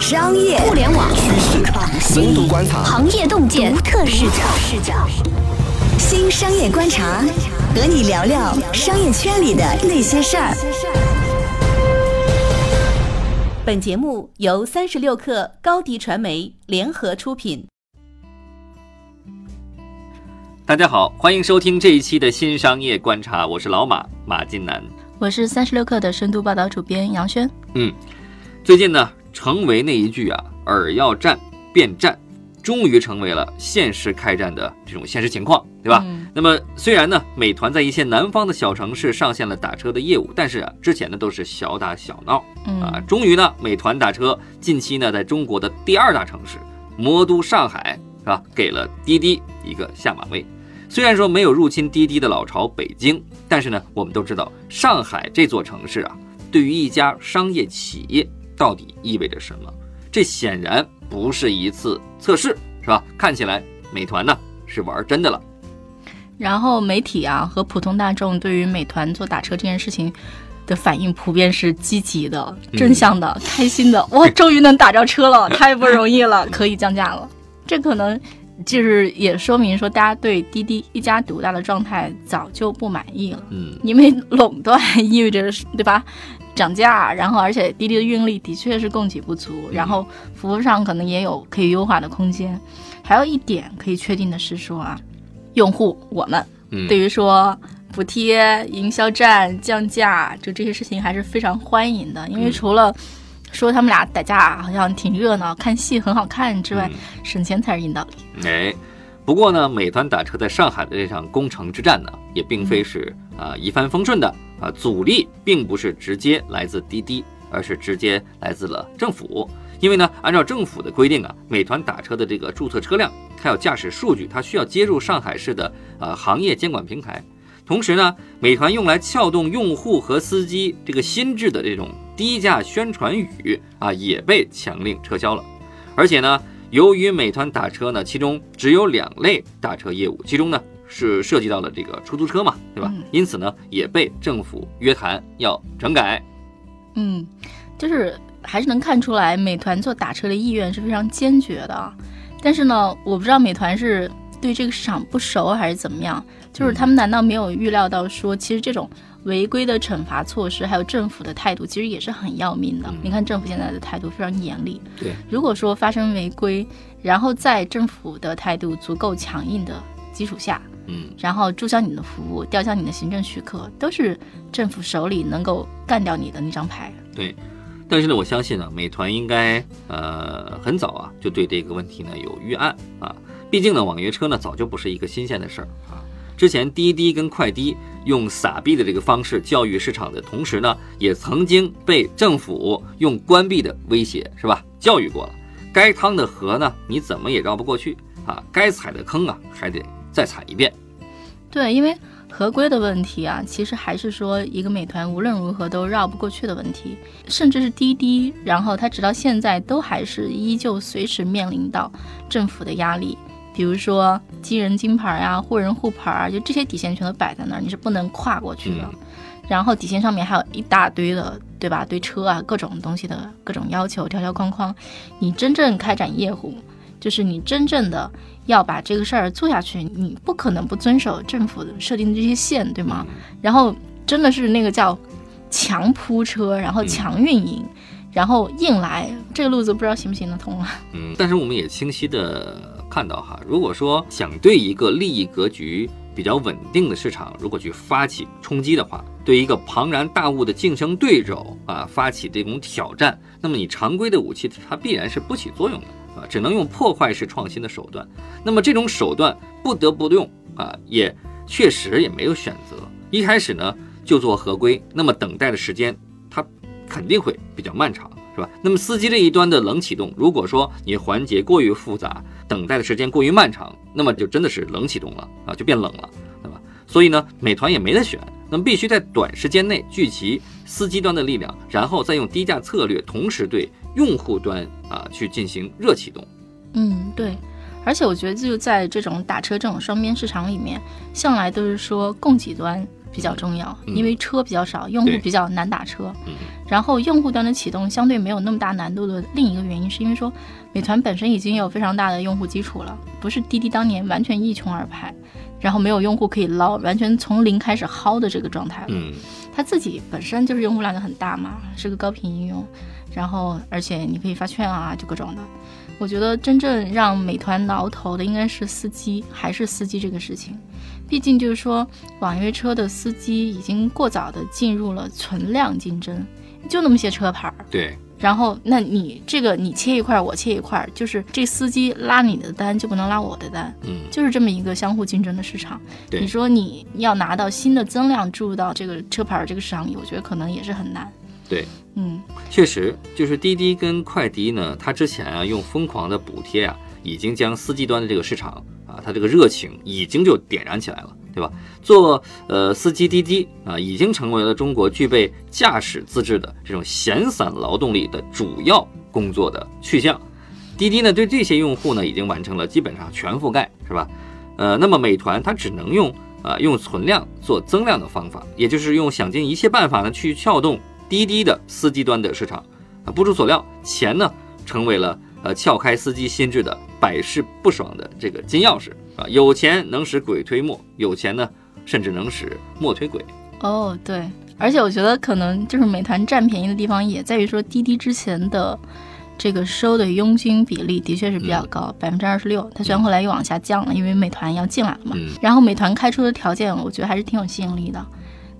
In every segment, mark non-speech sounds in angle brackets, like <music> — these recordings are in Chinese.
商业互联网趋势、深度观察、行业洞见独特视角。视角。新商业观察，和你聊聊商业圈里的那些事儿。本节目由三十六氪高低传媒联合出品。大家好，欢迎收听这一期的新商业观察，我是老马马金南，我是三十六氪的深度报道主编杨轩。嗯，最近呢，成为那一句啊，尔要战便战，终于成为了现实开战的这种现实情况，对吧？嗯那么虽然呢，美团在一些南方的小城市上线了打车的业务，但是啊，之前呢都是小打小闹嗯啊。终于呢，美团打车近期呢，在中国的第二大城市魔都上海是吧，给了滴滴一个下马威。虽然说没有入侵滴滴的老巢北京，但是呢，我们都知道上海这座城市啊，对于一家商业企业到底意味着什么？这显然不是一次测试，是吧？看起来美团呢是玩真的了。然后媒体啊和普通大众对于美团做打车这件事情的反应普遍是积极的、正向的、开心的。<laughs> 哇，终于能打着车了，<laughs> 太不容易了，可以降价了。这可能就是也说明说，大家对滴滴一家独大的状态早就不满意了，嗯，因为垄断意味着是对吧？涨价，然后而且滴滴的运力的确是供给不足，然后服务上可能也有可以优化的空间。还有一点可以确定的是说啊，用户我们嗯对于说补贴、营销战、降价，就这些事情还是非常欢迎的。因为嗯除了说他们俩打架好像挺热闹、看戏很好看之外，嗯省钱才是硬道理。哎，不过呢，美团打车在上海的这场攻城之战呢，也并非是啊、一帆风顺的啊，阻力并不是直接来自滴滴，而是直接来自了政府。因为呢，按照政府的规定啊，美团打车的这个注册车辆，它有驾驶数据，它需要接入上海市的呃行业监管平台。同时呢，美团用来撬动用户和司机这个心智的这种低价宣传语啊，也被强令撤销了。而且呢，由于美团打车呢，其中只有两类打车业务，其中呢是涉及到了这个出租车嘛，对吧？嗯因此呢，也被政府约谈要整改。嗯，就是还是能看出来，美团做打车的意愿是非常坚决的。但是呢，我不知道美团是对这个市场不熟还是怎么样，就是他们难道没有预料到说，其实这种违规的惩罚措施，还有政府的态度，其实也是很要命的。嗯你看政府现在的态度非常严厉，对，如果说发生违规，然后在政府的态度足够强硬的基础下，嗯，然后注销你的服务，吊销你的行政许可，都是政府手里能够干掉你的那张牌。对。但是呢，我相信呢，美团应该呃很早啊就对这个问题呢有预案啊。毕竟呢，网约车呢早就不是一个新鲜的事儿啊。之前滴滴跟快滴用撒币的这个方式教育市场的同时呢，也曾经被政府用关闭的威胁是吧教育过了。该趟的河呢，你怎么也绕不过去啊！该踩的坑啊，还得再踩一遍。对，因为合规的问题啊，其实还是说一个美团无论如何都绕不过去的问题，甚至是滴滴，然后它直到现在都还是依旧随时面临到政府的压力，比如说机人金牌啊、护人护牌啊，就这些底线全都摆在那儿，你是不能跨过去的。嗯然后底线上面还有一大堆的，对吧？对车啊各种东西的各种要求，条条框框。你真正开展业务，就是你真正的要把这个事儿做下去，你不可能不遵守政府设定的这些线，对吗？然后真的是那个叫强铺车，然后强运营，然后硬来，这个路子不知道行不行得通啊？嗯，但是我们也清晰的看到哈，如果说想对一个利益格局比较稳定的市场，如果去发起冲击的话，对一个庞然大物的竞争对手啊发起这种挑战，那么你常规的武器它必然是不起作用的啊，只能用破坏式创新的手段。那么这种手段不得不用啊，也确实也没有选择。一开始呢就做合规，那么等待的时间肯定会比较漫长。是吧？那么司机这一端的冷启动，如果说你环节过于复杂，等待的时间过于漫长，那么就真的是冷启动了啊，就变冷了，对吧？所以呢，美团也没得选，那么必须在短时间内聚集司机端的力量，然后再用低价策略，同时对用户端啊去进行热启动。嗯，对。而且我觉得就在这种打车这种双边市场里面，向来都是说供给端比较重要，嗯因为车比较少，用户比较难打车。嗯然后用户端的启动相对没有那么大难度的另一个原因，是因为说美团本身已经有非常大的用户基础了，不是滴滴当年完全一穷二白，然后没有用户可以捞，完全从零开始薅的这个状态了。嗯它自己本身就是用户量就很大嘛，是个高频应用，然后而且你可以发券啊，就各种的。我觉得真正让美团挠头的应该是司机，还是司机这个事情。毕竟就是说，网约车的司机已经过早的进入了存量竞争，就那么些车牌儿。对，然后，那你这个你切一块儿，我切一块儿，就是这司机拉你的单就不能拉我的单，嗯就是这么一个相互竞争的市场。对你说你要拿到新的增量注入到这个车牌儿这个市场里，我觉得可能也是很难。对，嗯，确实，就是滴滴跟快滴呢，它之前啊用疯狂的补贴啊，已经将司机端的这个市场啊，他这个热情已经就点燃起来了，对吧？做呃司机滴滴啊，已经成为了中国具备驾驶资质的这种闲散劳动力的主要工作的去向。滴滴呢对这些用户呢已经完成了基本上全覆盖，是吧？呃，那么美团它只能用啊、用存量做增量的方法，也就是用想尽一切办法呢去撬动滴滴的司机端的市场。啊，不出所料，钱呢成为了呃撬开司机心智的百试不爽的这个金钥匙啊！有钱能使鬼推磨，有钱呢甚至能使磨推鬼。哦，对，而且我觉得可能就是美团占便宜的地方也在于说滴滴之前的这个收的佣金比例的确是比较高，百分之二十六。它虽然后来又往下降了，因为美团要进来了嘛。嗯然后美团开出的条件，我觉得还是挺有吸引力的。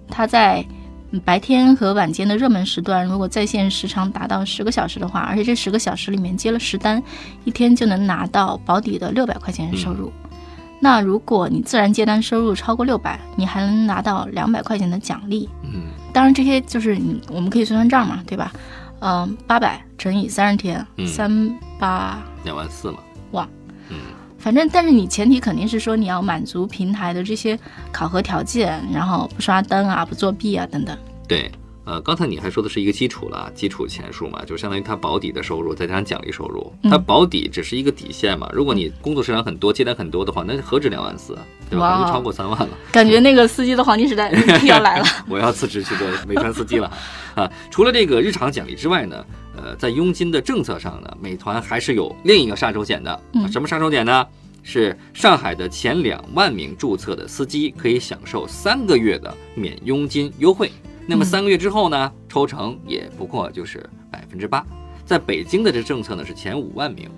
它在嗯白天和晚间的热门时段，如果在线时长达到十个小时的话，而且这十个小时里面接了十单，一天就能拿到保底的六百块钱收入。那如果你自然接单收入超过六百，你还能拿到两百块钱的奖励。嗯当然，这些就是你我们可以算算账嘛，对吧？嗯、八百乘以三十天，嗯三八两万四嘛。哇，嗯反正，但是你前提肯定是说你要满足平台的这些考核条件，然后不刷灯啊，不作弊啊等等。对，呃，刚才你还说的是一个基础了，基础钱数嘛，就相当于它保底的收入，再加上奖励收入。嗯它保底只是一个底线嘛，如果你工作时长很多，接单很多的话，那何止两万四啊，对吧？哇可能就超过三万了。感觉那个司机的黄金时代 <laughs> 要来了。我要辞职去做美团司机了啊！除了这个日常奖励之外呢，呃，在佣金的政策上呢，美团还是有另一个杀手锏的。什么杀手锏呢？是上海的前两万名注册的司机可以享受三个月的免佣金优惠。那么嗯三个月之后呢，抽成也不过就是百分之八。在北京的这政策呢是前五万名。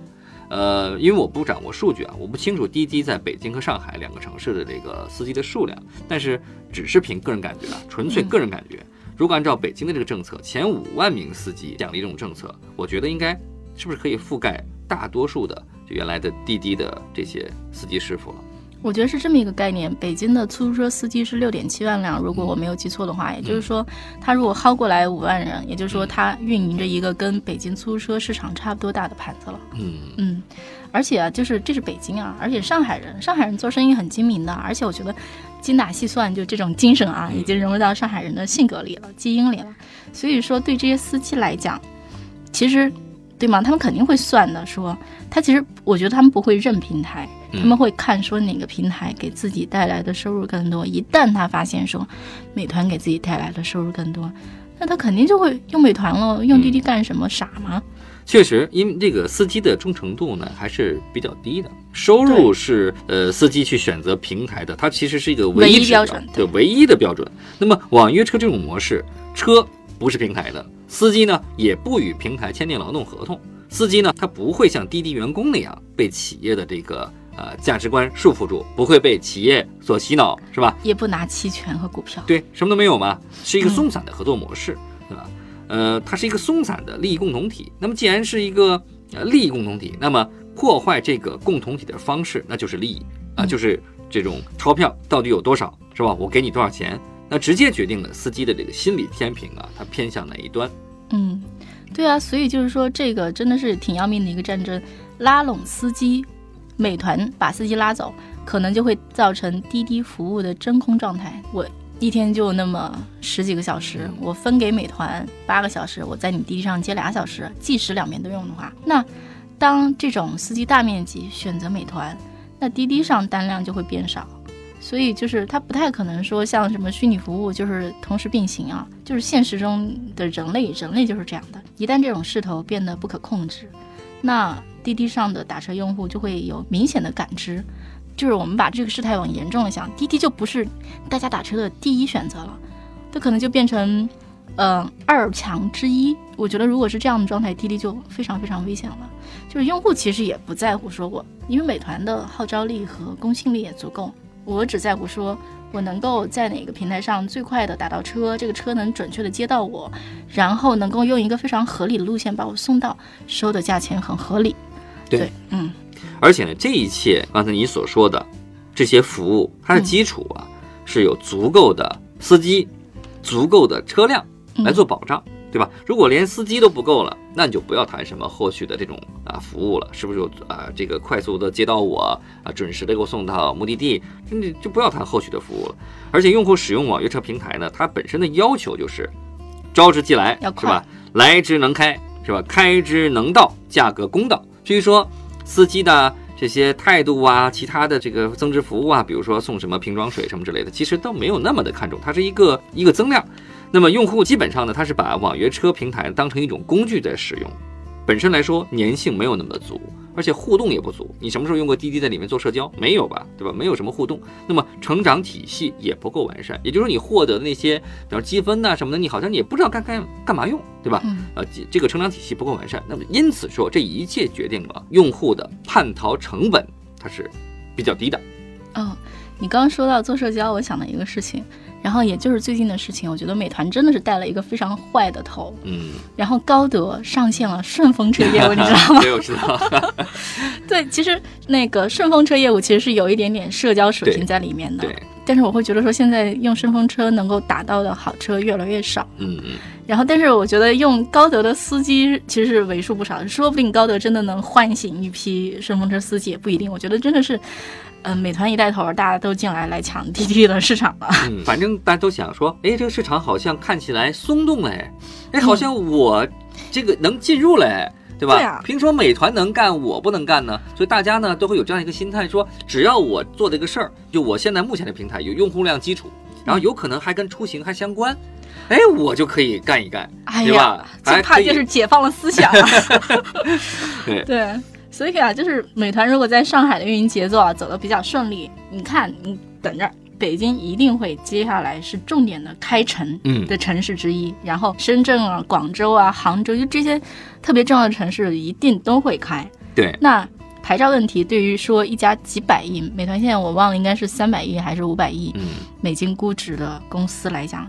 呃，因为我不掌握数据啊，我不清楚滴滴在北京和上海两个城市的这个司机的数量，但是只是凭个人感觉啊，纯粹个人感觉。如果按照北京的这个政策，前五万名司机奖励这种政策，我觉得应该是不是可以覆盖大多数的就原来的滴滴的这些司机师傅了？我觉得是这么一个概念。北京的出租车司机是六点七万辆，如果我没有记错的话，也就是说，他如果薅过来五万人，也就是说，他运营着一个跟北京出租车市场差不多大的盘子了。嗯嗯，而且啊，就是这是北京啊，而且上海人，上海人做生意很精明的，而且我觉得精打细算就这种精神啊，嗯已经融入到上海人的性格里了、基因里了。所以说，对这些司机来讲，其实对吗？他们肯定会算的，说他其实我觉得他们不会认平台，嗯他们会看说哪个平台给自己带来的收入更多。一旦他发现说美团给自己带来的收入更多，那他肯定就会用美团了，用滴滴干什么？傻吗？确实，因为这个司机的忠诚度呢还是比较低的，收入是呃司机去选择平台的，它其实是一个唯唯一标准对唯一的标准。那么网约车这种模式，车不是平台的，司机呢也不与平台签订劳动合同，司机呢他不会像滴滴员工那样被企业的这个呃价值观束缚住，不会被企业所洗脑，是吧？也不拿期权和股票。对，什么都没有嘛，是一个嗯松散的合作模式，对吧？呃，它是一个松散的利益共同体。那么既然是一个呃利益共同体，那么破坏这个共同体的方式，那就是利益啊，嗯就是这种钞票到底有多少，是吧？我给你多少钱，那直接决定了司机的这个心理天平啊，他偏向哪一端。嗯，对啊，所以就是说，这个真的是挺要命的一个战争，拉拢司机，美团把司机拉走，可能就会造成滴滴服务的真空状态。我一天就那么十几个小时，我分给美团八个小时，我在你滴滴上接俩小时，计时两边都用的话，那当这种司机大面积选择美团，那滴滴上单量就会变少。所以就是它不太可能说像什么虚拟服务就是同时并行啊，就是现实中的人类，人类就是这样的。一旦这种势头变得不可控制，那滴滴上的打车用户就会有明显的感知，就是我们把这个事态往严重了想，滴滴就不是大家打车的第一选择了，它可能就变成。呃，二强之一，我觉得如果是这样的状态，滴滴就非常非常危险了。就是用户其实也不在乎说我，因为美团的号召力和公信力也足够，我只在乎说我能够在哪个平台上最快的打到车，这个车能准确的接到我，然后能够用一个非常合理的路线把我送到，收的价钱很合理。对，嗯。而且呢，这一切刚才你所说的这些服务，它的基础啊是有足够的司机，足够的车辆。来做保障，对吧？如果连司机都不够了，那你就不要谈什么后续的这种啊服务了，是不是？啊，这个快速的接到我啊，准时的给我送到目的地，那就不要谈后续的服务了。而且用户使用网约车平台呢，它本身的要求就是招之即来，是吧？来之能开，是吧？开之能到，价格公道。至于说司机的这些态度啊，其他的这个增值服务啊，比如说送什么瓶装水什么之类的，其实都没有那么的看重，它是一个一个增量。那么用户基本上呢，他是把网约车平台当成一种工具在使用，本身来说粘性没有那么的足，而且互动也不足。你什么时候用过滴滴在里面做社交？没有吧，对吧？没有什么互动。那么成长体系也不够完善，也就是说你获得的那些，比如积分呐什么的，你好像你也不知道该干干嘛用，对吧？呃，这个成长体系不够完善。那么因此说，这一切决定了用户的叛逃成本它是比较低的。哦，你刚刚说到做社交，我想到一个事情。然后也就是最近的事情，我觉得美团真的是带了一个非常坏的头。嗯。然后高德上线了顺风车业务，你知道吗？<laughs> 对，我知道。<laughs> 对，其实那个顺风车业务其实是有一点点社交属性在里面的。对。但是我会觉得说，现在用顺风车能够打到的好车越来越少。嗯嗯。然后，但是我觉得用高德的司机其实是为数不少，说不定高德真的能唤醒一批顺风车司机也不一定。我觉得真的是。嗯，美团一带头，大家都进来来抢 <laughs> 滴滴的市场了。嗯，反正大家都想说，哎，这个市场好像看起来松动嘞，哎，好像我这个能进入嘞，对吧？对啊。凭什么美团能干，我不能干呢？所以大家呢都会有这样一个心态，说只要我做这个事儿，就我现在目前的平台有用户量基础，然后有可能还跟出行还相关，哎，我就可以干一干，对吧？最怕就是解放了思想。<laughs> 对 <laughs> 对。所以啊，就是美团如果在上海的运营节奏啊走得比较顺利，你看，你等着，北京一定会接下来是重点的开城的城市之一，然后深圳啊、广州啊、杭州就这些特别重要的城市一定都会开。对，那牌照问题对于说一家几百亿，美团现在我忘了应该是三百亿还是五百亿美金估值的公司来讲，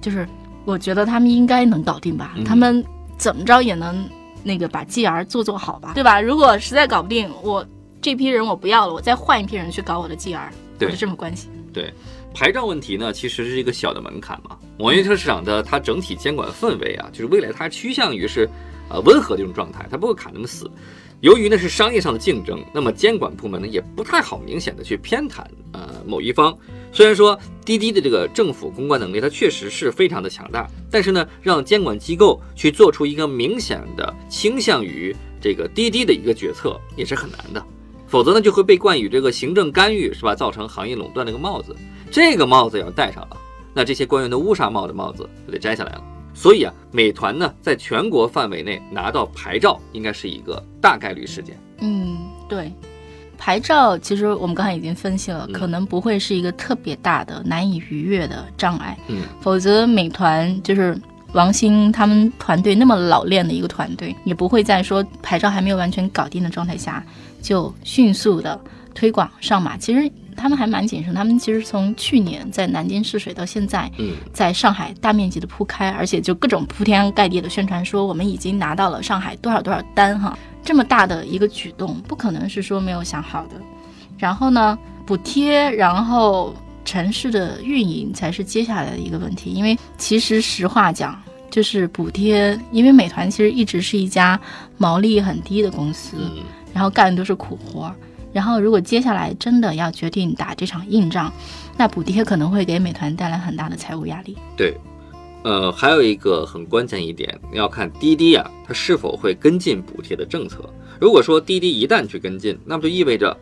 就是我觉得他们应该能搞定吧，他们怎么着也能。那个把 G R 做做好吧，对吧？如果实在搞不定，我这批人我不要了，我再换一批人去搞我的 G R，就这么关系。对，牌照问题呢，其实是一个小的门槛嘛。网约车市场的它整体监管氛围啊，就是未来它趋向于是呃温和的这种状态，它不会卡那么死。由于呢是商业上的竞争，那么监管部门呢也不太好明显的去偏袒呃某一方。虽然说滴滴的这个政府公关能力，它确实是非常的强大，但是呢，让监管机构去做出一个明显的倾向于这个滴滴的一个决策也是很难的。否则呢，就会被冠以这个行政干预是吧，造成行业垄断这个帽子。这个帽子要戴上了，那这些官员的乌纱帽的帽子就得摘下来了。所以啊，美团呢，在全国范围内拿到牌照，应该是一个大概率事件。嗯，对，牌照其实我们刚才已经分析了，可能不会是一个特别大的、难以逾越的障碍。嗯，否则美团就是王兴他们团队那么老练的一个团队，也不会在说牌照还没有完全搞定的状态下，就迅速的推广上马。其实。他们还蛮谨慎，他们其实从去年在南京试水到现在，嗯，在上海大面积的铺开，而且就各种铺天盖地的宣传说我们已经拿到了上海多少多少单哈，这么大的一个举动，不可能是说没有想好的。然后呢，补贴，然后城市的运营才是接下来的一个问题，因为其实实话讲，就是补贴，因为美团其实一直是一家毛利很低的公司，然后干的都是苦活。然后，如果接下来真的要决定打这场硬仗，那补贴可能会给美团带来很大的财务压力。对，呃，还有一个很关键一点，要看滴滴啊，它是否会跟进补贴的政策。如果说滴滴一旦去跟进，那么就意味着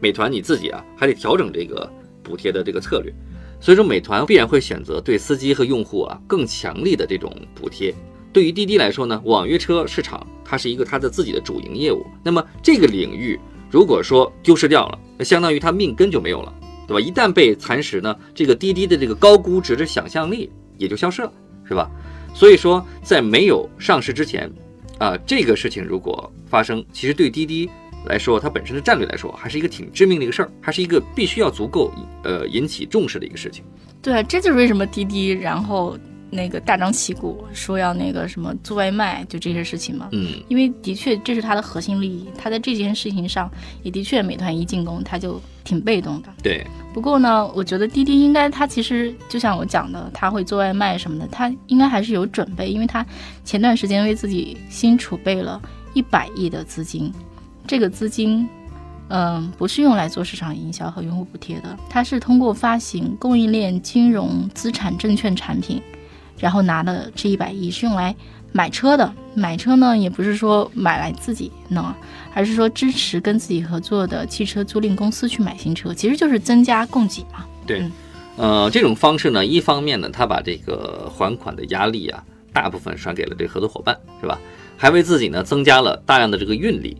美团你自己啊，还得调整这个补贴的这个策略，所以说美团必然会选择对司机和用户啊更强力的这种补贴。对于滴滴来说呢，网约车市场它是一个它的自己的主营业务，那么这个领域如果说丢失掉了，那相当于它命根就没有了，对吧？一旦被蚕食呢，这个滴滴的这个高估值的想象力也就消失了，是吧？所以说在没有上市之前，啊，这个事情如果发生，其实对滴滴来说，它本身的战略来说，还是一个挺致命的一个事儿，还是一个必须要足够呃引起重视的一个事情。对，这就是为什么滴滴然后。那个大张旗鼓说要那个什么做外卖，就这些事情嘛。嗯，因为的确这是他的核心利益，他在这件事情上也的确，美团一进攻他就挺被动的。对。不过呢，我觉得滴滴应该他其实就像我讲的，他会做外卖什么的，他应该还是有准备，因为他前段时间为自己新储备了一百亿的资金，这个资金，嗯，不是用来做市场营销和用户补贴的，它是通过发行供应链金融资产证券产品。然后拿的这一百亿是用来买车的，买车呢也不是说买来自己弄，而是说支持跟自己合作的汽车租赁公司去买新车，其实就是增加供给嘛。对，呃，这种方式呢，一方面呢，他把这个还款的压力啊，大部分甩给了这合作伙伴，是吧？还为自己呢增加了大量的这个运力，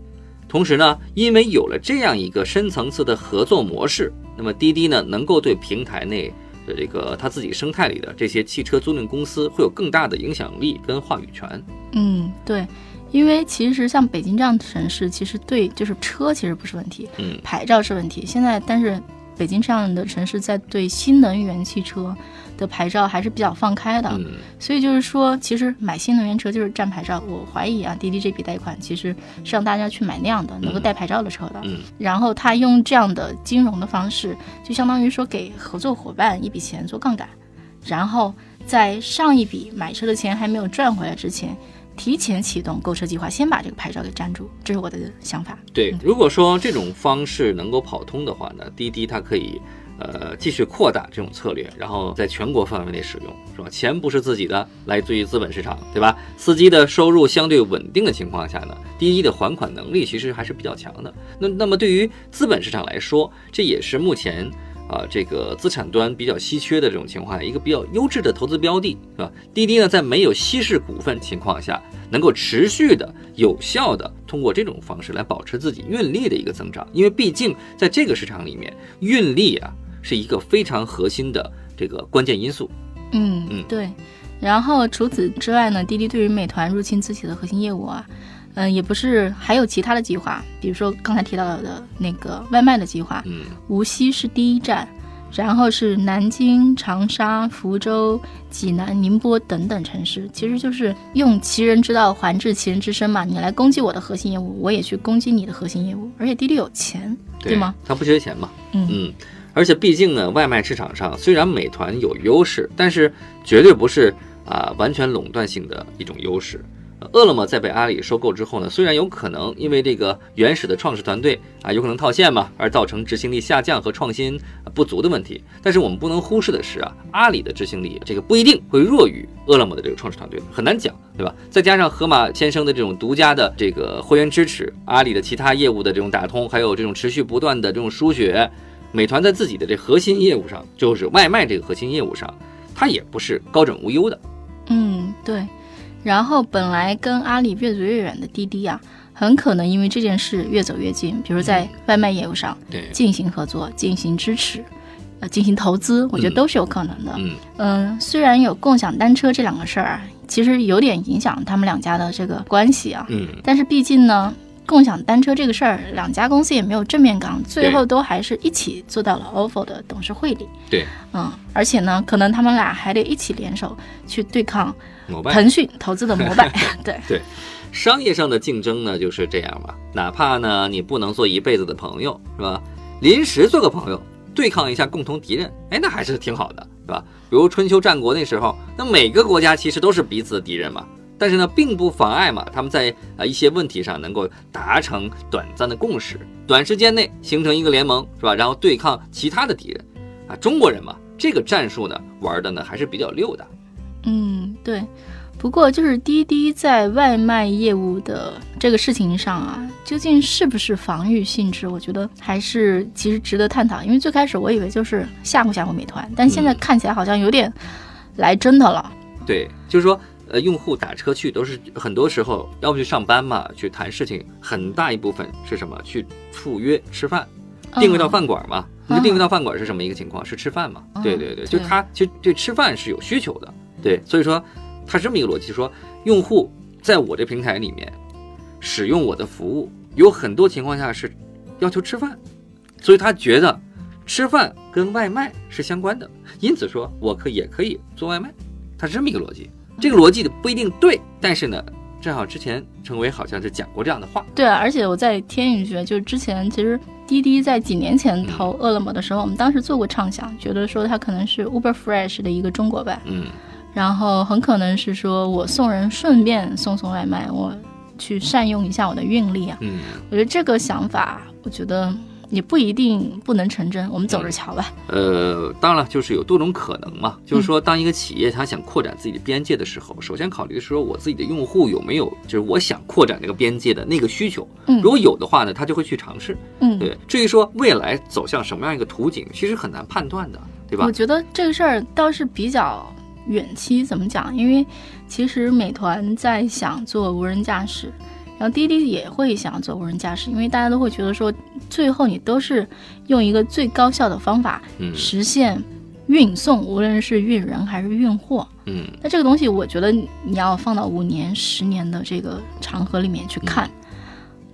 同时呢，因为有了这样一个深层次的合作模式，那么滴滴呢能够对平台内。的这个他自己生态里的这些汽车租赁公司会有更大的影响力跟话语权。嗯，对，因为其实像北京这样的城市，其实对就是车其实不是问题，嗯，牌照是问题。现在但是北京这样的城市在对新能源汽车。的牌照还是比较放开的，所以就是说，其实买新能源车就是占牌照。我怀疑啊，滴滴这笔贷款其实是让大家去买那样的能够带牌照的车的。然后他用这样的金融的方式，就相当于说给合作伙伴一笔钱做杠杆，然后在上一笔买车的钱还没有赚回来之前，提前启动购车计划，先把这个牌照给粘住。这是我的想法。对，如果说这种方式能够跑通的话呢，滴滴它可以。呃，继续扩大这种策略，然后在全国范围内使用，是吧？钱不是自己的，来自于资本市场，对吧？司机的收入相对稳定的情况下呢，滴滴的还款能力其实还是比较强的。那那么对于资本市场来说，这也是目前啊这个资产端比较稀缺的这种情况下，一个比较优质的投资标的，是吧？滴滴呢，在没有稀释股份情况下，能够持续的、有效的通过这种方式来保持自己运力的一个增长，因为毕竟在这个市场里面，运力啊。是一个非常核心的这个关键因素。嗯嗯，对。然后除此之外呢，滴滴对于美团入侵自己的核心业务啊，嗯，也不是还有其他的计划，比如说刚才提到的那个外卖的计划。嗯，无锡是第一站，然后是南京、长沙、福州、济南、宁波等等城市，其实就是用其人之道还治其人之身嘛。你来攻击我的核心业务，我也去攻击你的核心业务。而且滴滴有钱，对吗？他不缺钱嘛。嗯嗯。而且毕竟呢，外卖市场上虽然美团有优势，但是绝对不是啊完全垄断性的一种优势。饿了么在被阿里收购之后呢，虽然有可能因为这个原始的创始团队啊有可能套现嘛，而造成执行力下降和创新不足的问题，但是我们不能忽视的是啊，阿里的执行力这个不一定会弱于饿了么的这个创始团队，很难讲，对吧？再加上河马先生的这种独家的这个会员支持，阿里的其他业务的这种打通，还有这种持续不断的这种输血。美团在自己的这核心业务上，就是外卖这个核心业务上，它也不是高枕无忧的。嗯，对。然后本来跟阿里越走越远的滴滴啊，很可能因为这件事越走越近，比如在外卖业务上进行合作、进行支持、呃进行投资，我觉得都是有可能的。嗯嗯，虽然有共享单车这两个事儿啊，其实有点影响他们两家的这个关系啊。嗯，但是毕竟呢。共享单车这个事儿，两家公司也没有正面刚，最后都还是一起坐到了 ofo 的董事会里。对，嗯，而且呢，可能他们俩还得一起联手去对抗腾讯投资的摩拜。<laughs> 对对，商业上的竞争呢就是这样嘛，哪怕呢你不能做一辈子的朋友，是吧？临时做个朋友，对抗一下共同敌人，哎，那还是挺好的，是吧？比如春秋战国那时候，那每个国家其实都是彼此的敌人嘛。但是呢，并不妨碍嘛，他们在啊一些问题上能够达成短暂的共识，短时间内形成一个联盟，是吧？然后对抗其他的敌人，啊，中国人嘛，这个战术呢玩的呢还是比较溜的。嗯，对。不过就是滴滴在外卖业务的这个事情上啊，究竟是不是防御性质？我觉得还是其实值得探讨。因为最开始我以为就是吓唬吓唬美团，但现在看起来好像有点来真的了。对，就是说，呃，用户打车去都是很多时候要不去上班嘛，去谈事情，很大一部分是什么？去赴约吃饭，定位到饭馆嘛。你定位到饭馆是什么一个情况？是吃饭嘛？对对对，就他其实对吃饭是有需求的。对，所以说。它是这么一个逻辑，说用户在我这平台里面使用我的服务，有很多情况下是要求吃饭，所以他觉得吃饭跟外卖是相关的，因此说我可也可以做外卖，它是这么一个逻辑。这个逻辑的不一定对，但是呢，正好之前陈伟好像是讲过这样的话。对啊，而且我再添一句，就是之前其实滴滴在几年前投饿了么的时候，我们当时做过畅想，觉得说它可能是 Uber Fresh 的一个中国版。嗯。然后很可能是说我送人顺便送送外卖，我去善用一下我的运力啊。嗯，我觉得这个想法，我觉得也不一定不能成真，我们走着瞧吧。呃，当然了就是有多种可能嘛。就是说，当一个企业他想扩展自己的边界的时候，首先考虑是说我自己的用户有没有就是我想扩展这个边界的那个需求。嗯，如果有的话呢，他就会去尝试。嗯，对。至于说未来走向什么样一个图景，其实很难判断的，对吧？我觉得这个事儿倒是比较。远期怎么讲？因为其实美团在想做无人驾驶，然后滴滴也会想要做无人驾驶，因为大家都会觉得说，最后你都是用一个最高效的方法实现运送，无论是运人还是运货。嗯，那这个东西，我觉得你要放到五年、十年的这个长河里面去看。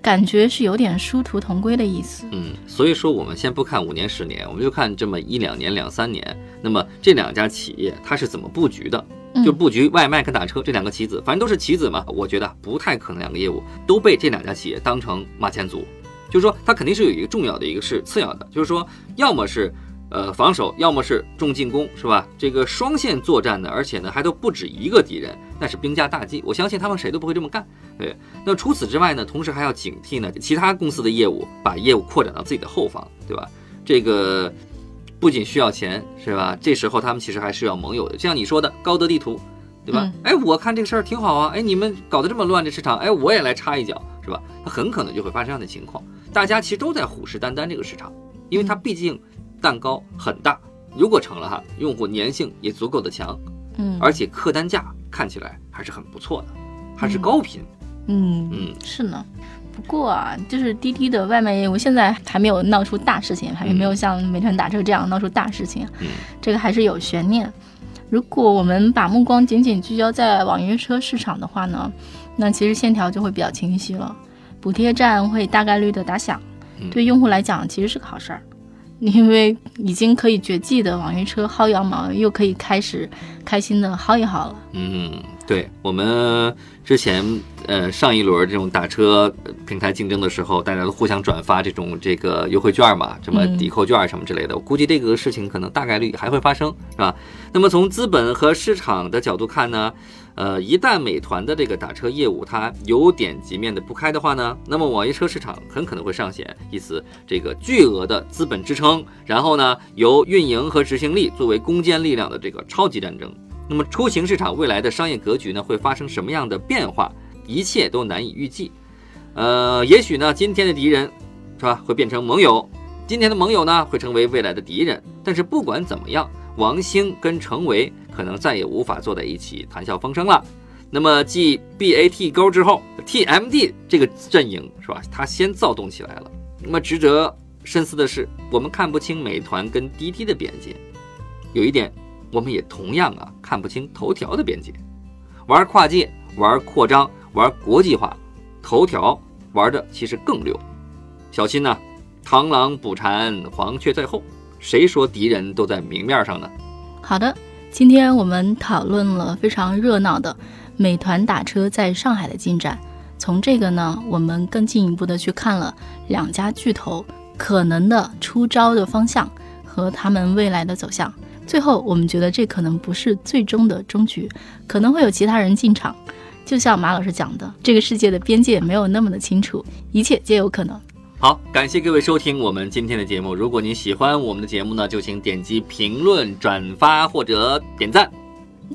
感觉是有点殊途同归的意思。嗯，所以说我们先不看五年、十年，我们就看这么一两年、两三年。那么这两家企业它是怎么布局的？就布局外卖跟打车这两个棋子，反正都是棋子嘛。我觉得不太可能两个业务都被这两家企业当成马前卒。就是说，它肯定是有一个重要的一个是次要的，就是说，要么是。呃，防守要么是重进攻，是吧？这个双线作战呢，而且呢还都不止一个敌人，那是兵家大忌。我相信他们谁都不会这么干。对，那除此之外呢，同时还要警惕呢，其他公司的业务把业务扩展到自己的后方，对吧？这个不仅需要钱，是吧？这时候他们其实还是要盟友的，就像你说的高德地图，对吧？哎，我看这个事儿挺好啊，哎，你们搞得这么乱，这市场，哎，我也来插一脚，是吧？它很可能就会发生这样的情况，大家其实都在虎视眈眈这个市场，因为它毕竟。蛋糕很大，如果成了哈，用户粘性也足够的强，嗯，而且客单价看起来还是很不错的，还是高频，嗯嗯是呢。不过啊，就是滴滴的外卖业务现在还没有闹出大事情，还没有像美团打车这样闹出大事情，嗯，这个还是有悬念。如果我们把目光仅仅聚焦在网约车市场的话呢，那其实线条就会比较清晰了。补贴站会大概率的打响，对用户来讲其实是个好事儿。因为已经可以绝迹的网约车薅羊毛，又可以开始开心的薅一薅了。嗯，对我们之前呃上一轮这种打车平台竞争的时候，大家都互相转发这种这个优惠券嘛，什么抵扣券什么之类的。我估计这个事情可能大概率还会发生，是吧？那么从资本和市场的角度看呢？呃，一旦美团的这个打车业务它有点及面的不开的话呢，那么网约车市场很可能会上显一次这个巨额的资本支撑，然后呢，由运营和执行力作为攻坚力量的这个超级战争。那么出行市场未来的商业格局呢，会发生什么样的变化？一切都难以预计。呃，也许呢，今天的敌人是吧，会变成盟友；今天的盟友呢，会成为未来的敌人。但是不管怎么样，王兴跟程维。可能再也无法坐在一起谈笑风生了。那么继 BAT 勾之后，TMD 这个阵营是吧？它先躁动起来了。那么值得深思的是，我们看不清美团跟滴滴的边界。有一点，我们也同样啊看不清头条的边界。玩跨界、玩扩张、玩国际化，头条玩的其实更溜。小心呐，螳螂捕蝉，黄雀在后。谁说敌人都在明面上呢？好的。今天我们讨论了非常热闹的美团打车在上海的进展。从这个呢，我们更进一步的去看了两家巨头可能的出招的方向和他们未来的走向。最后，我们觉得这可能不是最终的终局，可能会有其他人进场。就像马老师讲的，这个世界的边界没有那么的清楚，一切皆有可能。好，感谢各位收听我们今天的节目。如果您喜欢我们的节目呢，就请点击评论、转发或者点赞。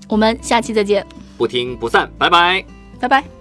我们下期再见。不听不散，拜拜。拜拜。